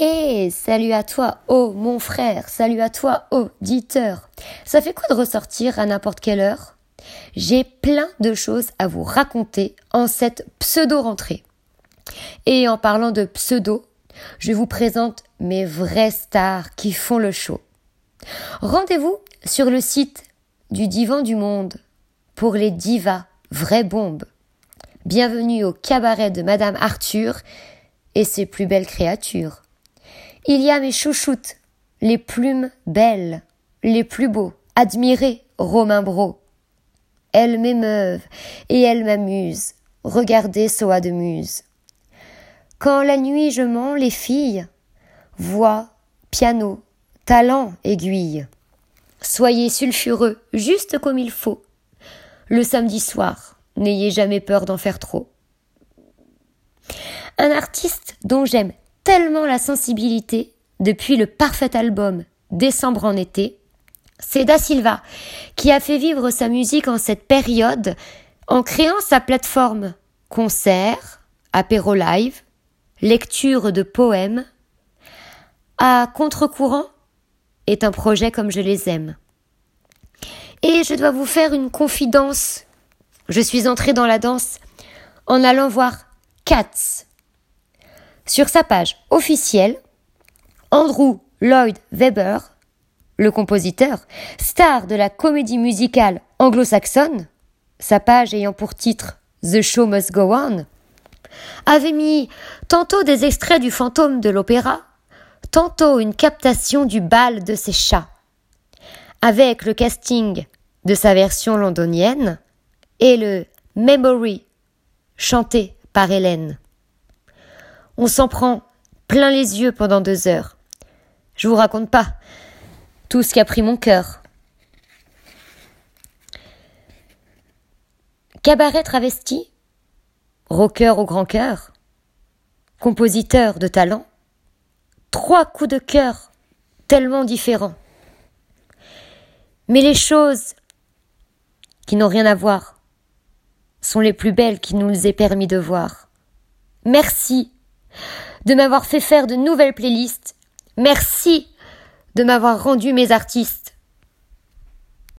Et salut à toi, oh mon frère, salut à toi, auditeur. Ça fait quoi de ressortir à n'importe quelle heure? J'ai plein de choses à vous raconter en cette pseudo-rentrée. Et en parlant de pseudo, je vous présente mes vraies stars qui font le show. Rendez-vous sur le site du Divan du Monde pour les divas, vraies bombes. Bienvenue au cabaret de Madame Arthur et ses plus belles créatures. Il y a mes chouchoutes, les plumes belles, les plus beaux, admirez Romain Bro. Elles m'émeuvent et elles m'amusent. Regardez Soa de Muse. Quand la nuit je mens, les filles, voix, piano, talent, aiguille. Soyez sulfureux, juste comme il faut. Le samedi soir, n'ayez jamais peur d'en faire trop. Un artiste dont j'aime tellement la sensibilité depuis le parfait album Décembre en été, c'est Da Silva qui a fait vivre sa musique en cette période en créant sa plateforme concert, apéro live, lecture de poèmes. À contre-courant est un projet comme je les aime. Et je dois vous faire une confidence. Je suis entrée dans la danse en allant voir Cats sur sa page officielle, Andrew Lloyd Webber, le compositeur, star de la comédie musicale anglo-saxonne, sa page ayant pour titre The Show Must Go On, avait mis tantôt des extraits du fantôme de l'opéra, tantôt une captation du bal de ses chats, avec le casting de sa version londonienne et le Memory chanté par Hélène. On s'en prend plein les yeux pendant deux heures. Je vous raconte pas tout ce qui a pris mon cœur. Cabaret travesti, rocker au grand cœur, compositeur de talent, trois coups de cœur tellement différents. Mais les choses qui n'ont rien à voir sont les plus belles qui nous aient permis de voir. Merci de m'avoir fait faire de nouvelles playlists. Merci de m'avoir rendu mes artistes.